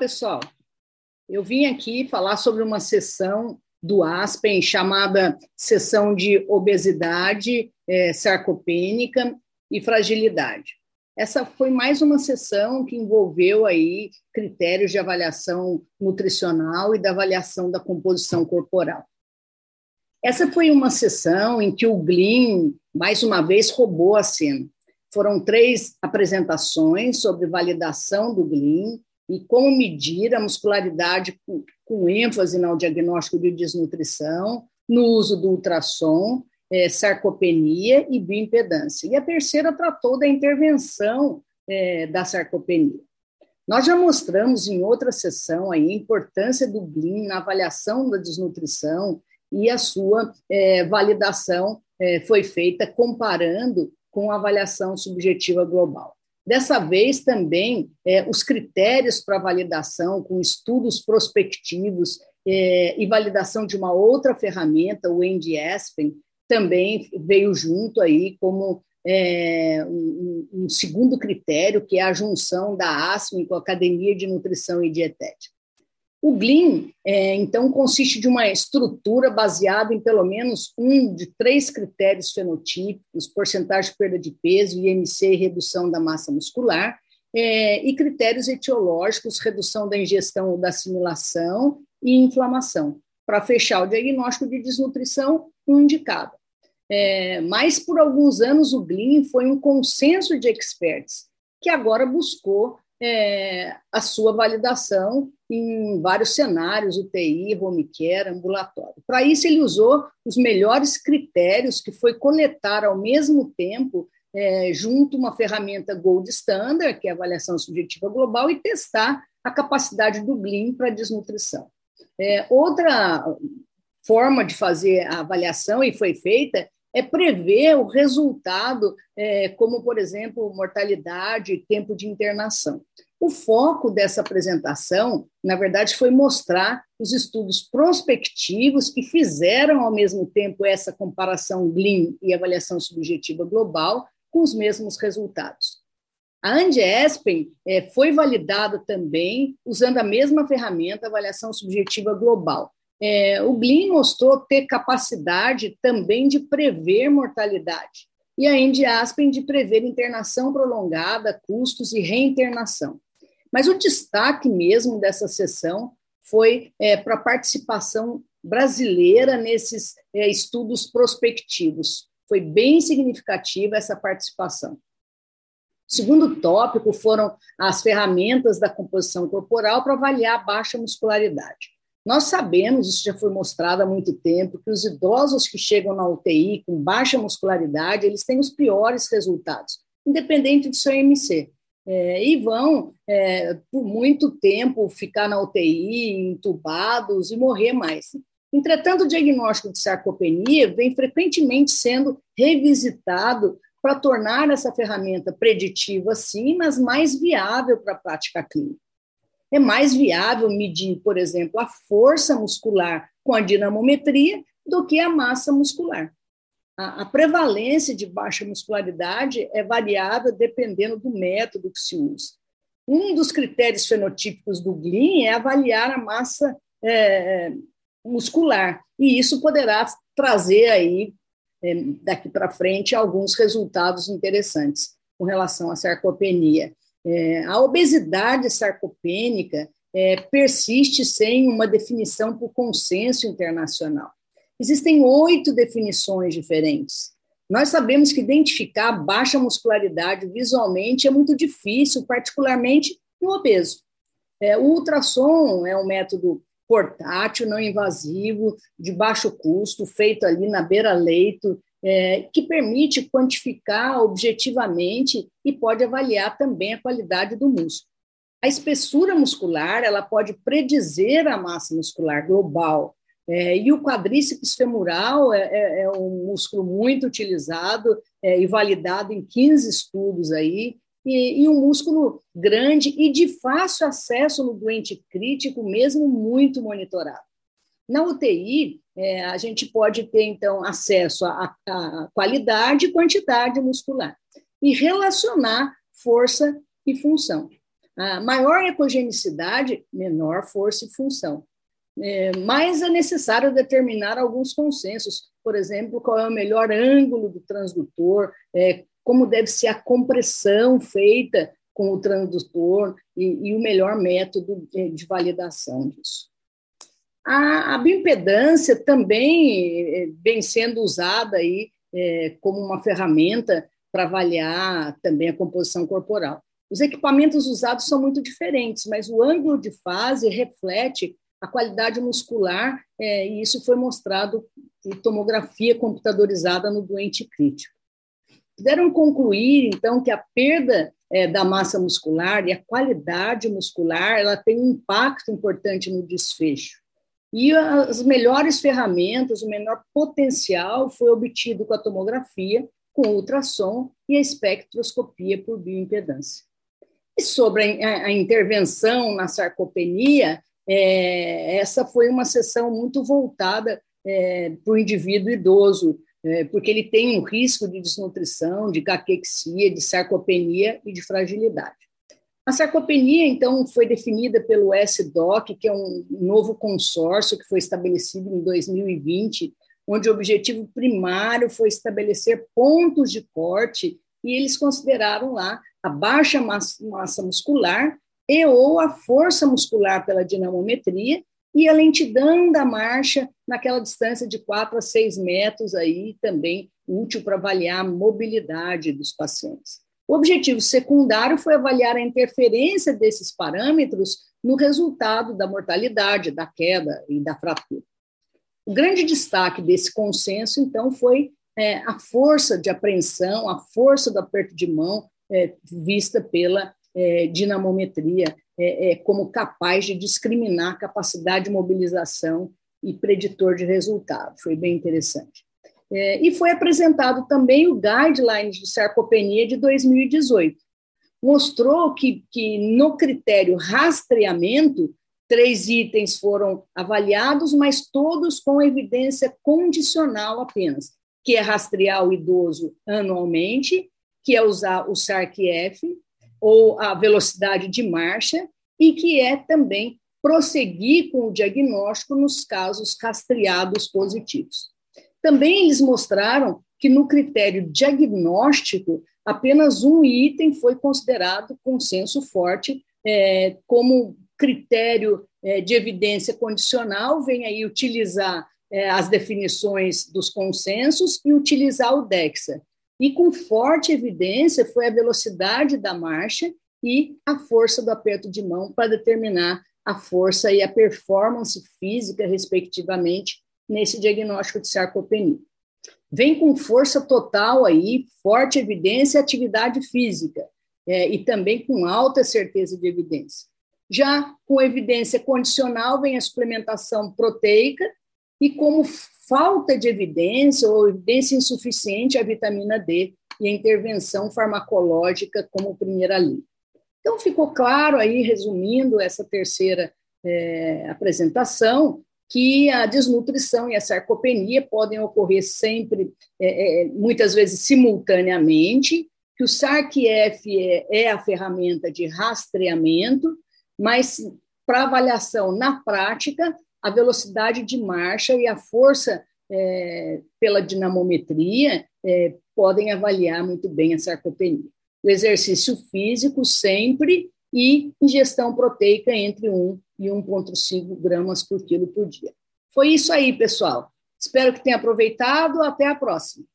pessoal. Eu vim aqui falar sobre uma sessão do Aspen chamada Sessão de Obesidade é, Sarcopênica e Fragilidade. Essa foi mais uma sessão que envolveu aí critérios de avaliação nutricional e da avaliação da composição corporal. Essa foi uma sessão em que o Glyn, mais uma vez, roubou a cena. Foram três apresentações sobre validação do Glyn e como medir a muscularidade com, com ênfase no diagnóstico de desnutrição, no uso do ultrassom, é, sarcopenia e bioimpedância. E a terceira tratou da intervenção é, da sarcopenia. Nós já mostramos em outra sessão aí, a importância do GLIM na avaliação da desnutrição e a sua é, validação é, foi feita comparando com a avaliação subjetiva global. Dessa vez também é, os critérios para validação com estudos prospectivos é, e validação de uma outra ferramenta, o NDASPEN, também veio junto aí como é, um, um, segundo critério, que é a junção da ASPEN com a Academia de Nutrição e Dietética. O GLIM, é, então, consiste de uma estrutura baseada em pelo menos um de três critérios fenotípicos, porcentagem de perda de peso, IMC e redução da massa muscular, é, e critérios etiológicos, redução da ingestão ou da assimilação e inflamação, para fechar o diagnóstico de desnutrição, um de cada. É, mas, por alguns anos, o GLIM foi um consenso de experts, que agora buscou é, a sua validação em vários cenários, UTI, home care, ambulatório. Para isso, ele usou os melhores critérios que foi coletar ao mesmo tempo, é, junto uma ferramenta Gold Standard, que é a avaliação subjetiva global, e testar a capacidade do GLIM para desnutrição. É, outra forma de fazer a avaliação, e foi feita, é prever o resultado, é, como, por exemplo, mortalidade e tempo de internação. O foco dessa apresentação, na verdade, foi mostrar os estudos prospectivos que fizeram, ao mesmo tempo, essa comparação GLIM e avaliação subjetiva global com os mesmos resultados. A Andiespen é, foi validada também usando a mesma ferramenta, avaliação subjetiva global, é, o Glyn mostrou ter capacidade também de prever mortalidade, e a Endiaspen de prever internação prolongada, custos e reinternação. Mas o destaque mesmo dessa sessão foi é, para a participação brasileira nesses é, estudos prospectivos. Foi bem significativa essa participação. Segundo tópico foram as ferramentas da composição corporal para avaliar a baixa muscularidade. Nós sabemos, isso já foi mostrado há muito tempo, que os idosos que chegam na UTI com baixa muscularidade, eles têm os piores resultados, independente de seu IMC. É, e vão, é, por muito tempo, ficar na UTI, entubados e morrer mais. Entretanto, o diagnóstico de sarcopenia vem frequentemente sendo revisitado para tornar essa ferramenta preditiva, sim, mas mais viável para a prática clínica é mais viável medir, por exemplo, a força muscular com a dinamometria do que a massa muscular. A, a prevalência de baixa muscularidade é variável dependendo do método que se usa. Um dos critérios fenotípicos do GLIN é avaliar a massa é, muscular, e isso poderá trazer aí, é, daqui para frente, alguns resultados interessantes com relação à sarcopenia. É, a obesidade sarcopênica é, persiste sem uma definição por consenso internacional. Existem oito definições diferentes. Nós sabemos que identificar baixa muscularidade visualmente é muito difícil, particularmente no obeso. É, o ultrassom é um método portátil, não invasivo, de baixo custo, feito ali na beira-leito, é, que permite quantificar objetivamente e pode avaliar também a qualidade do músculo. A espessura muscular ela pode predizer a massa muscular global. É, e o quadríceps femoral é, é, é um músculo muito utilizado é, e validado em 15 estudos aí, e, e, um músculo grande e de fácil acesso no doente crítico, mesmo muito monitorado. Na UTI, é, a gente pode ter, então, acesso à, à qualidade e quantidade muscular e relacionar força e função. A maior ecogenicidade, menor força e função. É, mas é necessário determinar alguns consensos, por exemplo, qual é o melhor ângulo do transdutor, é, como deve ser a compressão feita com o transdutor e, e o melhor método de, de validação disso. A, a, bioimpedância também é, vem sendo usada aí é, como uma ferramenta para avaliar também a composição corporal. Os equipamentos usados são muito diferentes, mas o ângulo de fase reflete a qualidade muscular, é, e isso foi mostrado em tomografia computadorizada no doente crítico. Puderam concluir, então, que a perda é, da massa muscular e a qualidade muscular ela tem um impacto importante no desfecho. E as melhores ferramentas, o menor potencial foi obtido com a tomografia, com ultrassom e a espectroscopia por bioimpedância. E sobre a, a intervenção na sarcopenia, é, essa foi uma sessão muito voltada é, para o indivíduo idoso, é, porque ele tem um risco de desnutrição, de caquexia, de sarcopenia e de fragilidade. A sarcopenia, então, foi definida pelo SDOC, que é um novo consórcio que foi estabelecido em 2020, onde o objetivo primário foi estabelecer pontos de corte, e eles consideraram lá a baixa massa, massa muscular e ou a força muscular pela dinamometria e a lentidão da marcha naquela distância de 4 a 6 metros aí também útil para avaliar a mobilidade dos pacientes. O objetivo secundário foi avaliar a interferência desses parâmetros no resultado da mortalidade, da queda e da fratura. O grande destaque desse consenso, então, foi é, a força de apreensão, a força do aperto de mão é, vista pela é, dinamometria é, é, como capaz de discriminar capacidade de mobilização e preditor de resultado. Foi bem interessante. É, e foi apresentado também o Guidelines de Sarcopenia de 2018. Mostrou que, que no critério rastreamento, três itens foram avaliados, mas todos com evidência condicional apenas, que é rastrear o idoso anualmente, que é usar o SARC-F, ou a velocidade de marcha, e que é também prosseguir com o diagnóstico nos casos rastreados positivos. Também eles mostraram que no critério diagnóstico, apenas um item foi considerado consenso forte é, como critério é, de evidência condicional, vem aí utilizar é, as definições dos consensos e utilizar o DEXA. E com forte evidência foi a velocidade da marcha e a força do aperto de mão para determinar a força e a performance física, respectivamente, nesse diagnóstico de sarcopenia. Vem com força total aí, forte evidência e atividade física, é, e também com alta certeza de evidência. Já com evidência condicional vem a suplementação proteica, e como falta de evidência ou evidência insuficiente a vitamina D e a intervenção farmacológica como primeira linha. Então, ficou claro aí, resumindo essa terceira é, apresentação, que a desnutrição e a sarcopenia podem ocorrer sempre, é, é, muitas vezes simultaneamente, que o SARC-F é, é a ferramenta de rastreamento, mas para avaliação na prática, a velocidade de marcha e a força é, pela dinamometria é, podem avaliar muito bem a sarcopenia. O exercício físico sempre e ingestão proteica entre 1 e 1,5 gramas por quilo por dia. Foi isso aí, pessoal. Espero que tenha aproveitado. Até a próxima.